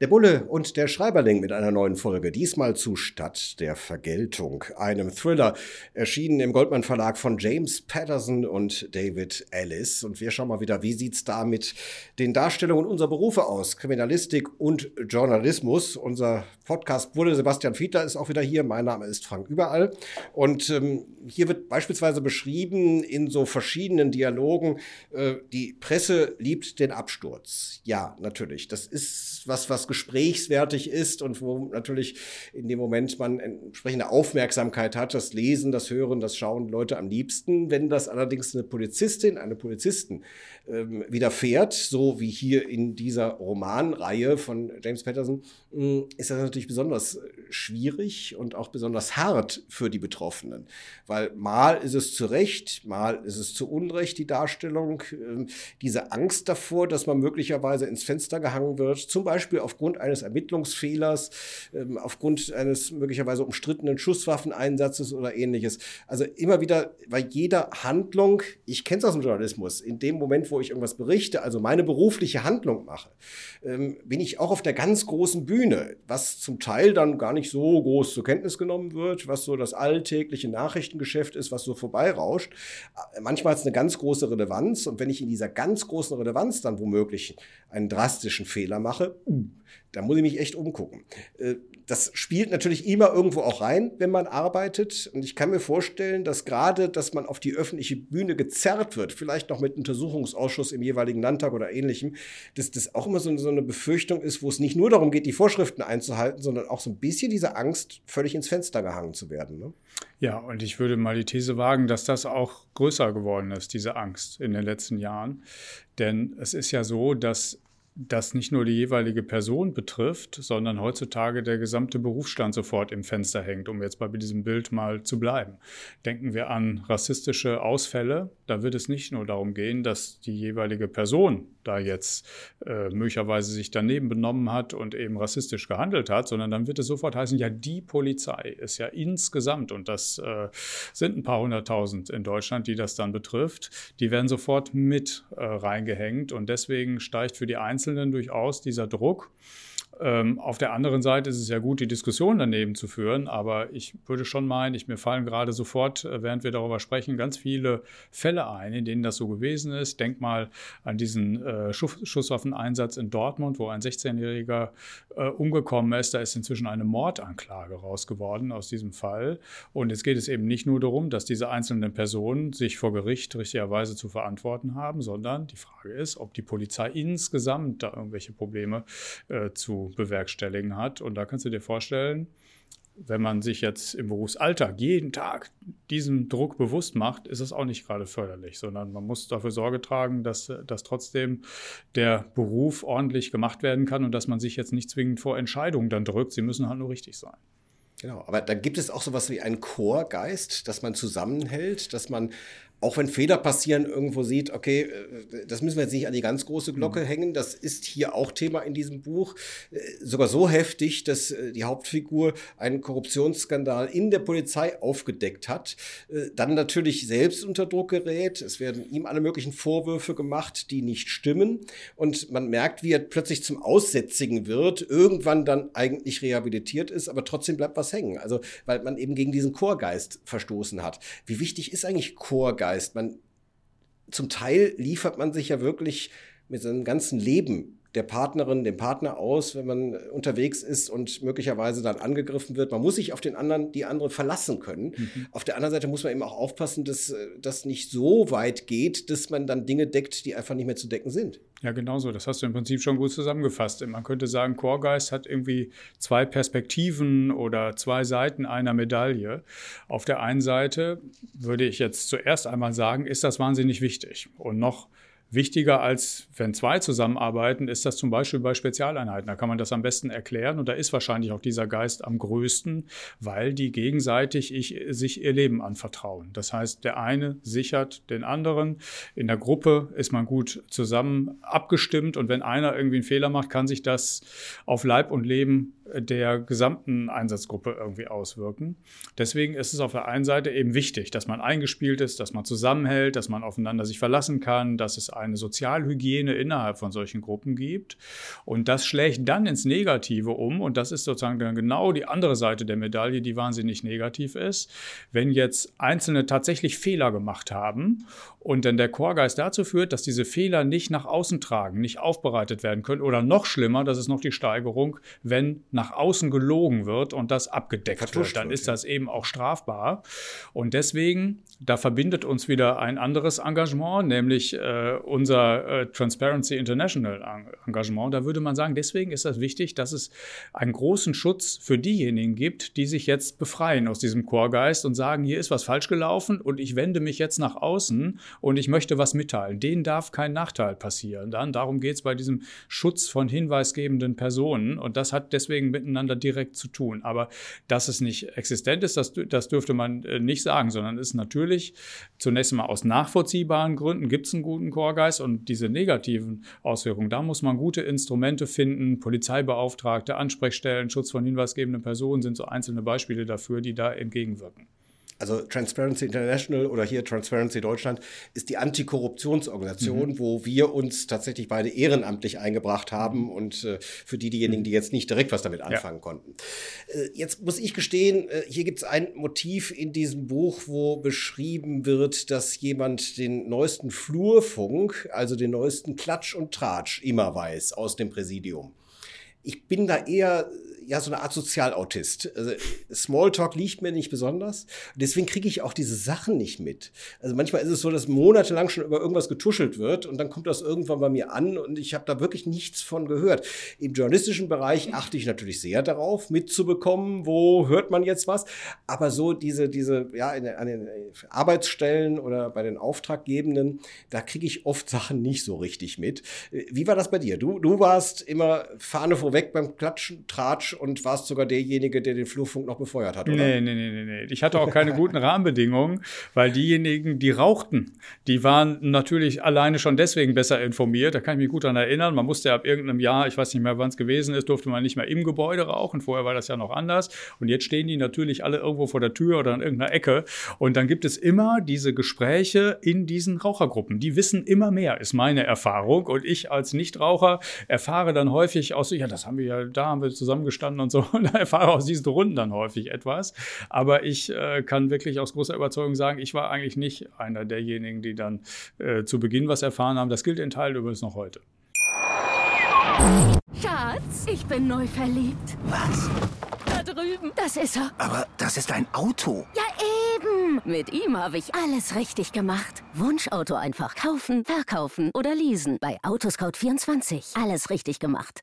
Der Bulle und der Schreiberling mit einer neuen Folge, diesmal zu Stadt der Vergeltung, einem Thriller, erschienen im Goldman Verlag von James Patterson und David Ellis. Und wir schauen mal wieder, wie sieht's da mit den Darstellungen unserer Berufe aus? Kriminalistik und Journalismus. Unser Podcast Bulle Sebastian Fiedler ist auch wieder hier. Mein Name ist Frank Überall. Und ähm, hier wird beispielsweise beschrieben in so verschiedenen Dialogen, äh, die Presse liebt den Absturz. Ja, natürlich. Das ist was, was gesprächswertig ist und wo natürlich in dem Moment man entsprechende Aufmerksamkeit hat, das Lesen, das Hören, das Schauen Leute am liebsten. Wenn das allerdings eine Polizistin, eine Polizisten ähm, widerfährt, so wie hier in dieser Romanreihe von James Patterson, äh, ist das natürlich besonders schwierig und auch besonders hart für die Betroffenen. Weil mal ist es zu Recht, mal ist es zu Unrecht die Darstellung, äh, diese Angst davor, dass man möglicherweise ins Fenster gehangen wird, zum Beispiel auf aufgrund eines Ermittlungsfehlers, ähm, aufgrund eines möglicherweise umstrittenen Schusswaffeneinsatzes oder ähnliches. Also immer wieder bei jeder Handlung, ich kenne es aus dem Journalismus, in dem Moment, wo ich irgendwas berichte, also meine berufliche Handlung mache, ähm, bin ich auch auf der ganz großen Bühne, was zum Teil dann gar nicht so groß zur Kenntnis genommen wird, was so das alltägliche Nachrichtengeschäft ist, was so vorbeirauscht. Äh, manchmal hat es eine ganz große Relevanz und wenn ich in dieser ganz großen Relevanz dann womöglich einen drastischen Fehler mache, uh, da muss ich mich echt umgucken. Äh, das spielt natürlich immer irgendwo auch rein, wenn man arbeitet. Und ich kann mir vorstellen, dass gerade, dass man auf die öffentliche Bühne gezerrt wird, vielleicht noch mit Untersuchungsausschuss im jeweiligen Landtag oder ähnlichem, dass das auch immer so, eine Befürchtung ist, wo es nicht nur darum geht, die Vorschriften einzuhalten, sondern auch so ein bisschen diese Angst, völlig ins Fenster gehangen zu werden. Ne? Ja, und ich würde mal die These wagen, dass das auch größer geworden ist, diese Angst in den letzten Jahren. Denn es ist ja so, dass das nicht nur die jeweilige Person betrifft, sondern heutzutage der gesamte Berufsstand sofort im Fenster hängt, um jetzt bei diesem Bild mal zu bleiben. Denken wir an rassistische Ausfälle, da wird es nicht nur darum gehen, dass die jeweilige Person da jetzt äh, möglicherweise sich daneben benommen hat und eben rassistisch gehandelt hat, sondern dann wird es sofort heißen, ja, die Polizei ist ja insgesamt, und das äh, sind ein paar hunderttausend in Deutschland, die das dann betrifft, die werden sofort mit äh, reingehängt und deswegen steigt für die Einzelnen Einzelnen durchaus dieser Druck. Ähm, auf der anderen Seite ist es ja gut, die Diskussion daneben zu führen, aber ich würde schon meinen, ich, mir fallen gerade sofort, äh, während wir darüber sprechen, ganz viele Fälle ein, in denen das so gewesen ist. Denk mal an diesen äh, Schuss, Schusswaffeneinsatz in Dortmund, wo ein 16-Jähriger äh, umgekommen ist. Da ist inzwischen eine Mordanklage rausgeworden aus diesem Fall. Und jetzt geht es eben nicht nur darum, dass diese einzelnen Personen sich vor Gericht richtigerweise zu verantworten haben, sondern die Frage ist, ob die Polizei insgesamt da irgendwelche Probleme äh, zu bewerkstelligen hat. Und da kannst du dir vorstellen, wenn man sich jetzt im Berufsalltag jeden Tag diesem Druck bewusst macht, ist es auch nicht gerade förderlich, sondern man muss dafür Sorge tragen, dass, dass trotzdem der Beruf ordentlich gemacht werden kann und dass man sich jetzt nicht zwingend vor Entscheidungen dann drückt. Sie müssen halt nur richtig sein. Genau, aber da gibt es auch sowas wie einen Chorgeist, dass man zusammenhält, dass man auch wenn Fehler passieren, irgendwo sieht, okay, äh, das müssen wir jetzt nicht an die ganz große Glocke mhm. hängen. Das ist hier auch Thema in diesem Buch. Äh, sogar so heftig, dass äh, die Hauptfigur einen Korruptionsskandal in der Polizei aufgedeckt hat, dann natürlich selbst unter Druck gerät. Es werden ihm alle möglichen Vorwürfe gemacht, die nicht stimmen. Und man merkt, wie er plötzlich zum Aussätzigen wird, irgendwann dann eigentlich rehabilitiert ist, aber trotzdem bleibt was hängen. Also, weil man eben gegen diesen Chorgeist verstoßen hat. Wie wichtig ist eigentlich Chorgeist? Zeitgeist. Man, zum Teil liefert man sich ja wirklich mit seinem ganzen Leben der Partnerin, dem Partner aus, wenn man unterwegs ist und möglicherweise dann angegriffen wird. Man muss sich auf den anderen, die andere verlassen können. Mhm. Auf der anderen Seite muss man eben auch aufpassen, dass das nicht so weit geht, dass man dann Dinge deckt, die einfach nicht mehr zu decken sind. Ja, genau so. Das hast du im Prinzip schon gut zusammengefasst. Man könnte sagen, Chorgeist hat irgendwie zwei Perspektiven oder zwei Seiten einer Medaille. Auf der einen Seite würde ich jetzt zuerst einmal sagen, ist das wahnsinnig wichtig. Und noch Wichtiger als wenn zwei zusammenarbeiten, ist das zum Beispiel bei Spezialeinheiten. Da kann man das am besten erklären und da ist wahrscheinlich auch dieser Geist am größten, weil die gegenseitig ich, sich ihr Leben anvertrauen. Das heißt, der eine sichert den anderen. In der Gruppe ist man gut zusammen abgestimmt und wenn einer irgendwie einen Fehler macht, kann sich das auf Leib und Leben der gesamten Einsatzgruppe irgendwie auswirken. Deswegen ist es auf der einen Seite eben wichtig, dass man eingespielt ist, dass man zusammenhält, dass man aufeinander sich verlassen kann, dass es eine Sozialhygiene innerhalb von solchen Gruppen gibt. Und das schlägt dann ins Negative um. Und das ist sozusagen dann genau die andere Seite der Medaille, die wahnsinnig negativ ist. Wenn jetzt Einzelne tatsächlich Fehler gemacht haben und dann der Chorgeist dazu führt, dass diese Fehler nicht nach außen tragen, nicht aufbereitet werden können oder noch schlimmer, das ist noch die Steigerung, wenn nach außen gelogen wird und das abgedeckt Vertuscht wird, dann ist das eben auch strafbar. Und deswegen, da verbindet uns wieder ein anderes Engagement, nämlich äh, unser äh, Transparency International Engagement. Da würde man sagen, deswegen ist das wichtig, dass es einen großen Schutz für diejenigen gibt, die sich jetzt befreien aus diesem Chorgeist und sagen, hier ist was falsch gelaufen und ich wende mich jetzt nach außen und ich möchte was mitteilen. Denen darf kein Nachteil passieren. Dann, darum geht es bei diesem Schutz von hinweisgebenden Personen und das hat deswegen miteinander direkt zu tun. Aber dass es nicht existent ist, das, das dürfte man äh, nicht sagen, sondern ist natürlich zunächst einmal aus nachvollziehbaren Gründen gibt es einen guten Chorgeist und diese negativen Auswirkungen, da muss man gute Instrumente finden. Polizeibeauftragte, Ansprechstellen, Schutz von hinweisgebenden Personen sind so einzelne Beispiele dafür, die da entgegenwirken also Transparency International oder hier Transparency Deutschland ist die Antikorruptionsorganisation, mhm. wo wir uns tatsächlich beide ehrenamtlich eingebracht haben mhm. und äh, für die diejenigen, die jetzt nicht direkt was damit anfangen ja. konnten. Äh, jetzt muss ich gestehen, äh, hier gibt es ein Motiv in diesem Buch, wo beschrieben wird, dass jemand den neuesten Flurfunk, also den neuesten Klatsch und Tratsch immer weiß aus dem Präsidium. Ich bin da eher ja so eine Art Sozialautist. Also Smalltalk liegt mir nicht besonders. Deswegen kriege ich auch diese Sachen nicht mit. Also manchmal ist es so, dass monatelang schon über irgendwas getuschelt wird und dann kommt das irgendwann bei mir an und ich habe da wirklich nichts von gehört. Im journalistischen Bereich achte ich natürlich sehr darauf, mitzubekommen, wo hört man jetzt was. Aber so diese, diese, ja, in, an den Arbeitsstellen oder bei den Auftraggebenden, da kriege ich oft Sachen nicht so richtig mit. Wie war das bei dir? Du, du warst immer Fahne vorweg beim Klatschen, Tratsch und warst sogar derjenige, der den Flurfunk noch befeuert hat, oder? Nee, nee, nee, nee, nee. Ich hatte auch keine guten Rahmenbedingungen, weil diejenigen, die rauchten, die waren natürlich alleine schon deswegen besser informiert. Da kann ich mich gut daran erinnern. Man musste ab irgendeinem Jahr, ich weiß nicht mehr, wann es gewesen ist, durfte man nicht mehr im Gebäude rauchen. Vorher war das ja noch anders. Und jetzt stehen die natürlich alle irgendwo vor der Tür oder an irgendeiner Ecke. Und dann gibt es immer diese Gespräche in diesen Rauchergruppen. Die wissen immer mehr, ist meine Erfahrung. Und ich als Nichtraucher erfahre dann häufig aus, ja, das haben wir ja, da haben wir zusammengestanden gestanden und so und erfahre aus diesen Runden dann häufig etwas. Aber ich äh, kann wirklich aus großer Überzeugung sagen, ich war eigentlich nicht einer derjenigen, die dann äh, zu Beginn was erfahren haben. Das gilt in Teilen übrigens noch heute. Schatz, ich bin neu verliebt. Was? Da drüben. Das ist er. Aber das ist ein Auto. Ja, eben. Mit ihm habe ich alles richtig gemacht. Wunschauto einfach kaufen, verkaufen oder leasen. Bei Autoscout24. Alles richtig gemacht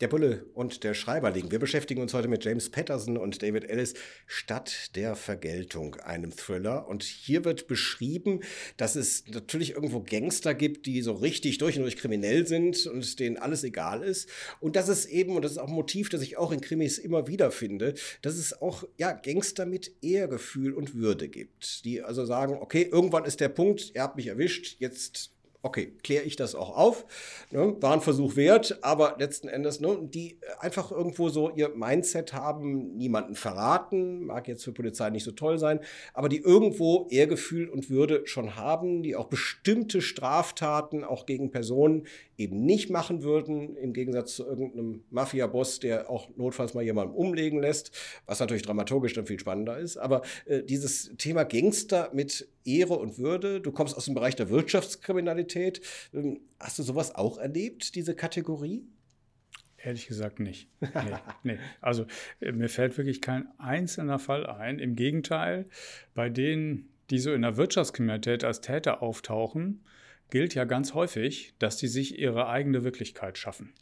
Der Bulle und der Schreiberling. Wir beschäftigen uns heute mit James Patterson und David Ellis Stadt der Vergeltung, einem Thriller. Und hier wird beschrieben, dass es natürlich irgendwo Gangster gibt, die so richtig durch und durch kriminell sind und denen alles egal ist. Und dass es eben, und das ist auch ein Motiv, das ich auch in Krimis immer wieder finde, dass es auch ja, Gangster mit Ehrgefühl und Würde gibt. Die also sagen, okay, irgendwann ist der Punkt, ihr habt mich erwischt, jetzt okay, kläre ich das auch auf. Ne? War ein Versuch wert, aber letzten Endes, ne, die einfach irgendwo so ihr Mindset haben, niemanden verraten, mag jetzt für Polizei nicht so toll sein, aber die irgendwo Ehrgefühl und Würde schon haben, die auch bestimmte Straftaten auch gegen Personen eben nicht machen würden, im Gegensatz zu irgendeinem Mafia-Boss, der auch notfalls mal jemanden umlegen lässt, was natürlich dramaturgisch dann viel spannender ist. Aber äh, dieses Thema Gangster mit Ehre und Würde. Du kommst aus dem Bereich der Wirtschaftskriminalität. Ähm, hast du sowas auch erlebt, diese Kategorie? Ehrlich gesagt nicht. Nee, nee. Also äh, mir fällt wirklich kein einzelner Fall ein. Im Gegenteil, bei denen, die so in der Wirtschaftskriminalität als Täter auftauchen, gilt ja ganz häufig, dass die sich ihre eigene Wirklichkeit schaffen.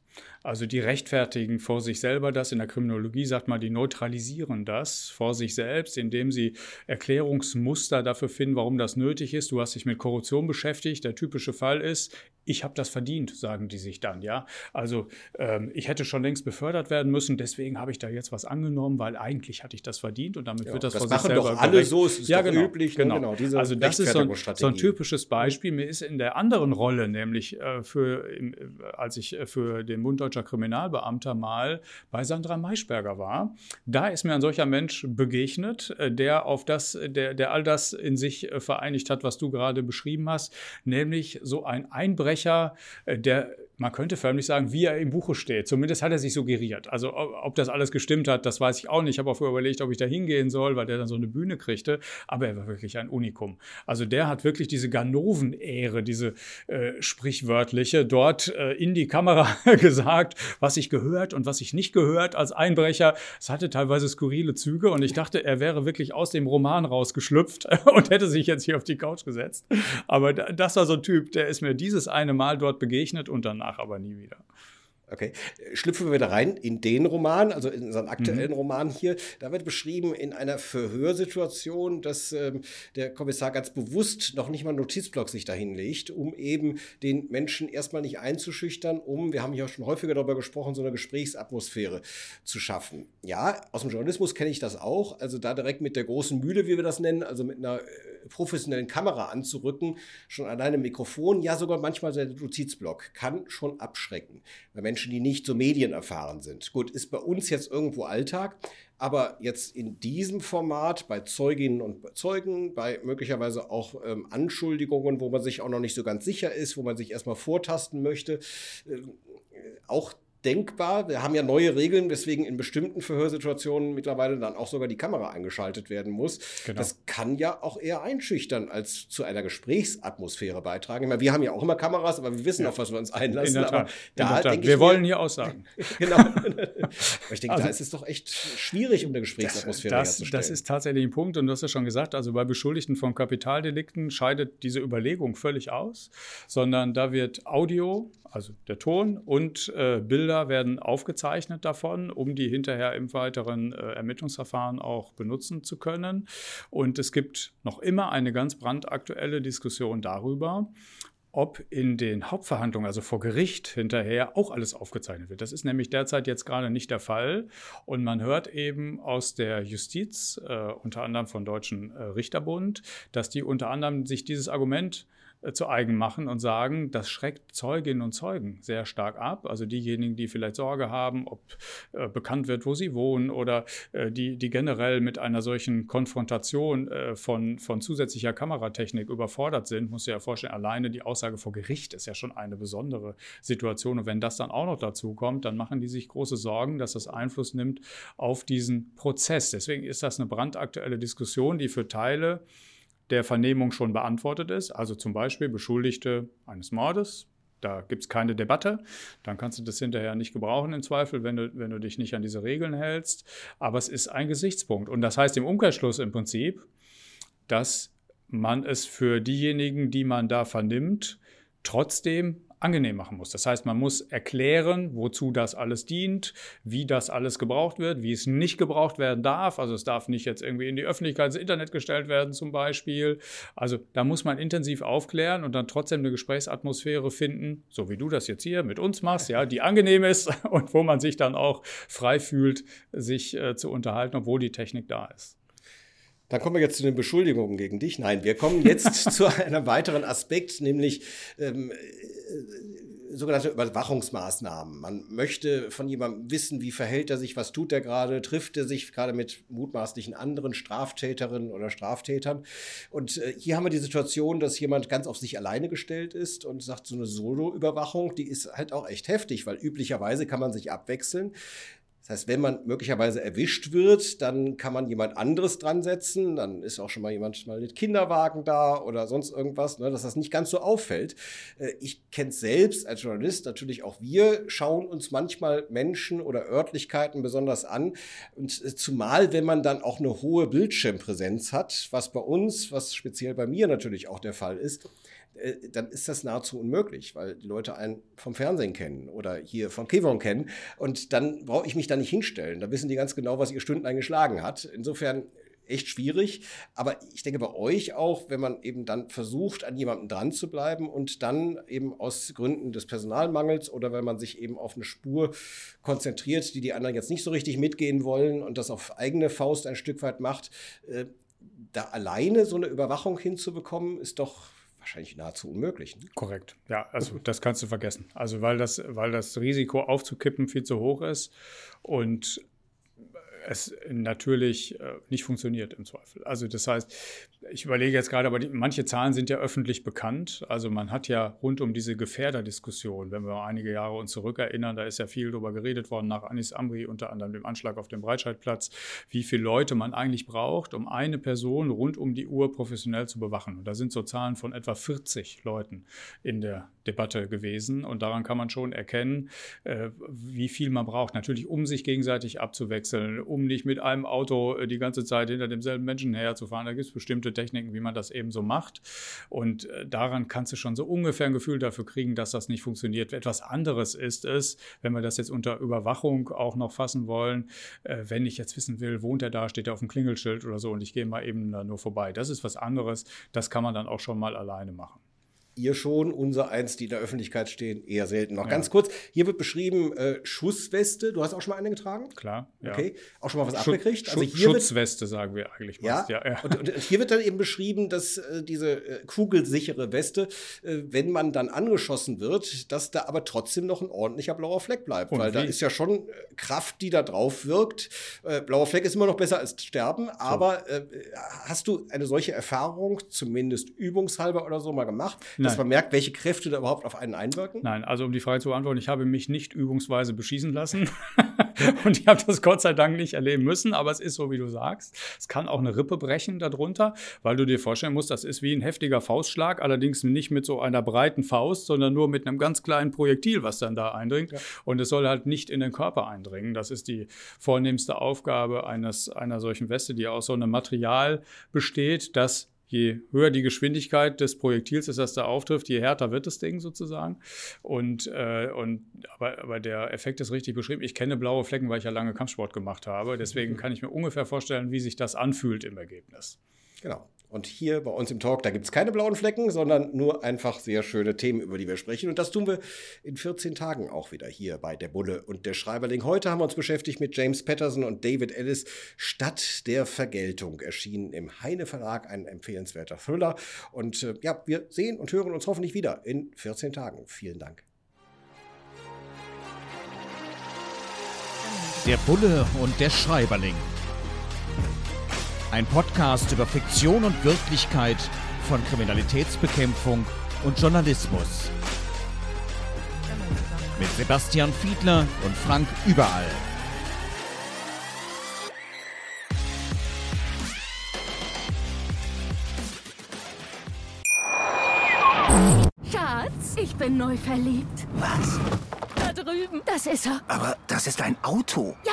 Also die rechtfertigen vor sich selber das. In der Kriminologie sagt man, die neutralisieren das vor sich selbst, indem sie Erklärungsmuster dafür finden, warum das nötig ist. Du hast dich mit Korruption beschäftigt. Der typische Fall ist, ich habe das verdient, sagen die sich dann, ja. Also ähm, ich hätte schon längst befördert werden müssen, deswegen habe ich da jetzt was angenommen, weil eigentlich hatte ich das verdient und damit ja, wird das, das vor sich selber doch alle gerecht. so, es ist ja, genau, üblich. Ne? Genau. genau also das ist so ein, so ein, typisches Beispiel. Mir ist in der anderen Rolle, nämlich äh, für, im, äh, als ich äh, für den Bund Deutscher Kriminalbeamter mal bei Sandra Maischberger war, da ist mir ein solcher Mensch begegnet, äh, der auf das, der, der all das in sich vereinigt hat, was du gerade beschrieben hast, nämlich so ein Einbrecher, der man könnte förmlich sagen, wie er im Buche steht. Zumindest hat er sich suggeriert. Also ob das alles gestimmt hat, das weiß ich auch nicht. Ich habe auch überlegt, ob ich da hingehen soll, weil der dann so eine Bühne kriegte. Aber er war wirklich ein Unikum. Also der hat wirklich diese Ganoven-Ehre, diese äh, sprichwörtliche, dort äh, in die Kamera gesagt, was ich gehört und was ich nicht gehört als Einbrecher. Es hatte teilweise skurrile Züge und ich dachte, er wäre wirklich aus dem Roman rausgeschlüpft und hätte sich jetzt hier auf die Couch gesetzt. Aber das war so ein Typ, der ist mir dieses eine Mal dort begegnet und dann danach aber nie wieder. Okay. Schlüpfen wir wieder rein in den Roman, also in unseren aktuellen mhm. Roman hier. Da wird beschrieben in einer Verhörsituation, dass ähm, der Kommissar ganz bewusst noch nicht mal einen Notizblock sich dahin legt, um eben den Menschen erstmal nicht einzuschüchtern, um, wir haben hier auch schon häufiger darüber gesprochen, so eine Gesprächsatmosphäre zu schaffen. Ja, aus dem Journalismus kenne ich das auch. Also da direkt mit der großen Mühle, wie wir das nennen, also mit einer äh, professionellen Kamera anzurücken, schon alleine Mikrofon, ja sogar manchmal der Notizblock, kann schon abschrecken. Bei Menschen, die nicht so medienerfahren sind. Gut, ist bei uns jetzt irgendwo Alltag, aber jetzt in diesem Format bei Zeuginnen und Zeugen, bei möglicherweise auch ähm, Anschuldigungen, wo man sich auch noch nicht so ganz sicher ist, wo man sich erstmal vortasten möchte, äh, auch denkbar. Wir haben ja neue Regeln, weswegen in bestimmten Verhörsituationen mittlerweile dann auch sogar die Kamera eingeschaltet werden muss. Genau. Das kann ja auch eher einschüchtern als zu einer Gesprächsatmosphäre beitragen. Ich meine, wir haben ja auch immer Kameras, aber wir wissen ja. auf was wir uns einlassen. In der Tat. Da, der Tat. wir wollen hier Aussagen. genau. aber ich denke, also, da ist es doch echt schwierig, um eine Gesprächsatmosphäre das, herzustellen. Das ist tatsächlich ein Punkt und du hast ja schon gesagt, also bei Beschuldigten von Kapitaldelikten scheidet diese Überlegung völlig aus, sondern da wird Audio, also der Ton und äh, Bilder werden aufgezeichnet davon, um die hinterher im weiteren äh, Ermittlungsverfahren auch benutzen zu können. Und es gibt noch immer eine ganz brandaktuelle Diskussion darüber, ob in den Hauptverhandlungen, also vor Gericht hinterher, auch alles aufgezeichnet wird. Das ist nämlich derzeit jetzt gerade nicht der Fall. Und man hört eben aus der Justiz, äh, unter anderem vom Deutschen äh, Richterbund, dass die unter anderem sich dieses Argument zu eigen machen und sagen, das schreckt Zeuginnen und Zeugen sehr stark ab. Also diejenigen, die vielleicht Sorge haben, ob äh, bekannt wird, wo sie wohnen oder äh, die, die generell mit einer solchen Konfrontation äh, von, von zusätzlicher Kameratechnik überfordert sind, muss ich ja vorstellen, alleine die Aussage vor Gericht ist ja schon eine besondere Situation. Und wenn das dann auch noch dazu kommt, dann machen die sich große Sorgen, dass das Einfluss nimmt auf diesen Prozess. Deswegen ist das eine brandaktuelle Diskussion, die für Teile der Vernehmung schon beantwortet ist, also zum Beispiel Beschuldigte eines Mordes, da gibt es keine Debatte. Dann kannst du das hinterher nicht gebrauchen im Zweifel, wenn du, wenn du dich nicht an diese Regeln hältst. Aber es ist ein Gesichtspunkt. Und das heißt im Umkehrschluss im Prinzip, dass man es für diejenigen, die man da vernimmt, trotzdem angenehm machen muss. Das heißt, man muss erklären, wozu das alles dient, wie das alles gebraucht wird, wie es nicht gebraucht werden darf. Also es darf nicht jetzt irgendwie in die Öffentlichkeit ins Internet gestellt werden zum Beispiel. Also da muss man intensiv aufklären und dann trotzdem eine Gesprächsatmosphäre finden, so wie du das jetzt hier mit uns machst, ja, die angenehm ist und wo man sich dann auch frei fühlt, sich äh, zu unterhalten, obwohl die Technik da ist. Dann kommen wir jetzt zu den Beschuldigungen gegen dich. Nein, wir kommen jetzt zu einem weiteren Aspekt, nämlich ähm, äh, sogenannte Überwachungsmaßnahmen. Man möchte von jemandem wissen, wie verhält er sich, was tut er gerade, trifft er sich gerade mit mutmaßlichen anderen Straftäterinnen oder Straftätern. Und äh, hier haben wir die Situation, dass jemand ganz auf sich alleine gestellt ist und sagt, so eine Solo-Überwachung, die ist halt auch echt heftig, weil üblicherweise kann man sich abwechseln. Das heißt, wenn man möglicherweise erwischt wird, dann kann man jemand anderes dran setzen. Dann ist auch schon mal jemand mal mit Kinderwagen da oder sonst irgendwas, ne, dass das nicht ganz so auffällt. Äh, ich kenne es selbst als Journalist, natürlich auch wir schauen uns manchmal Menschen oder Örtlichkeiten besonders an. Und äh, zumal, wenn man dann auch eine hohe Bildschirmpräsenz hat, was bei uns, was speziell bei mir natürlich auch der Fall ist, äh, dann ist das nahezu unmöglich, weil die Leute einen vom Fernsehen kennen oder hier von Kevon kennen. Und dann brauche ich mich da nicht hinstellen. Da wissen die ganz genau, was ihr Stunden eingeschlagen hat. Insofern echt schwierig. Aber ich denke bei euch auch, wenn man eben dann versucht, an jemanden dran zu bleiben und dann eben aus Gründen des Personalmangels oder weil man sich eben auf eine Spur konzentriert, die die anderen jetzt nicht so richtig mitgehen wollen und das auf eigene Faust ein Stück weit macht, äh, da alleine so eine Überwachung hinzubekommen, ist doch wahrscheinlich nahezu unmöglich. Ne? Korrekt. Ja, also das kannst du vergessen. Also weil das, weil das Risiko aufzukippen viel zu hoch ist und es natürlich äh, nicht funktioniert im Zweifel. Also das heißt, ich überlege jetzt gerade, aber die, manche Zahlen sind ja öffentlich bekannt. Also man hat ja rund um diese Gefährderdiskussion, wenn wir einige Jahre uns zurückerinnern, da ist ja viel darüber geredet worden nach Anis Amri, unter anderem dem Anschlag auf dem Breitscheidplatz, wie viele Leute man eigentlich braucht, um eine Person rund um die Uhr professionell zu bewachen. Und da sind so Zahlen von etwa 40 Leuten in der Debatte gewesen. Und daran kann man schon erkennen, äh, wie viel man braucht. Natürlich, um sich gegenseitig abzuwechseln, um nicht mit einem Auto äh, die ganze Zeit hinter demselben Menschen herzufahren. Da gibt es bestimmte Techniken, wie man das eben so macht. Und äh, daran kannst du schon so ungefähr ein Gefühl dafür kriegen, dass das nicht funktioniert. Etwas anderes ist es, wenn wir das jetzt unter Überwachung auch noch fassen wollen, äh, wenn ich jetzt wissen will, wohnt er da, steht er auf dem Klingelschild oder so und ich gehe mal eben da nur vorbei. Das ist was anderes. Das kann man dann auch schon mal alleine machen ihr schon, unser eins, die in der Öffentlichkeit stehen, eher selten. Noch ja. ganz kurz, hier wird beschrieben äh, Schussweste. Du hast auch schon mal eine getragen? Klar, ja. Okay, auch schon mal was Schu abgekriegt? Also hier Schutzweste wird, sagen wir eigentlich meist. Ja, ja. Und, und, hier wird dann eben beschrieben, dass äh, diese äh, kugelsichere Weste, äh, wenn man dann angeschossen wird, dass da aber trotzdem noch ein ordentlicher blauer Fleck bleibt. Und weil wie? da ist ja schon äh, Kraft, die da drauf wirkt. Äh, blauer Fleck ist immer noch besser als Sterben, so. aber hast du eine solche Erfahrung, zumindest übungshalber oder so, mal gemacht? Nein. Dass man merkt, welche Kräfte da überhaupt auf einen einwirken? Nein, also um die Frage zu beantworten, ich habe mich nicht übungsweise beschießen lassen und ich habe das Gott sei Dank nicht erleben müssen, aber es ist so, wie du sagst. Es kann auch eine Rippe brechen darunter, weil du dir vorstellen musst, das ist wie ein heftiger Faustschlag, allerdings nicht mit so einer breiten Faust, sondern nur mit einem ganz kleinen Projektil, was dann da eindringt. Ja. Und es soll halt nicht in den Körper eindringen. Das ist die vornehmste Aufgabe eines, einer solchen Weste, die aus so einem Material besteht, das je höher die Geschwindigkeit des Projektils ist, das da auftrifft, je härter wird das Ding sozusagen. Und, äh, und aber, aber der Effekt ist richtig beschrieben. Ich kenne blaue Flecken, weil ich ja lange Kampfsport gemacht habe. Deswegen mhm. kann ich mir ungefähr vorstellen, wie sich das anfühlt im Ergebnis. Genau. Und hier bei uns im Talk, da gibt es keine blauen Flecken, sondern nur einfach sehr schöne Themen, über die wir sprechen. Und das tun wir in 14 Tagen auch wieder hier bei der Bulle und der Schreiberling. Heute haben wir uns beschäftigt mit James Patterson und David Ellis. Stadt der Vergeltung erschienen im Heine Verlag, ein empfehlenswerter Thriller. Und äh, ja, wir sehen und hören uns hoffentlich wieder in 14 Tagen. Vielen Dank. Der Bulle und der Schreiberling. Ein Podcast über Fiktion und Wirklichkeit von Kriminalitätsbekämpfung und Journalismus. Mit Sebastian Fiedler und Frank Überall. Schatz, ich bin neu verliebt. Was? Da drüben. Das ist er. Aber das ist ein Auto. Ja,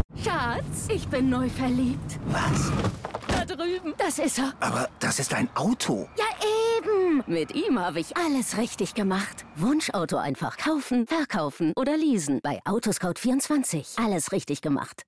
Schatz, ich bin neu verliebt. Was? Da drüben. Das ist er. Aber das ist ein Auto. Ja, eben. Mit ihm habe ich alles richtig gemacht. Wunschauto einfach kaufen, verkaufen oder leasen. Bei Autoscout24. Alles richtig gemacht.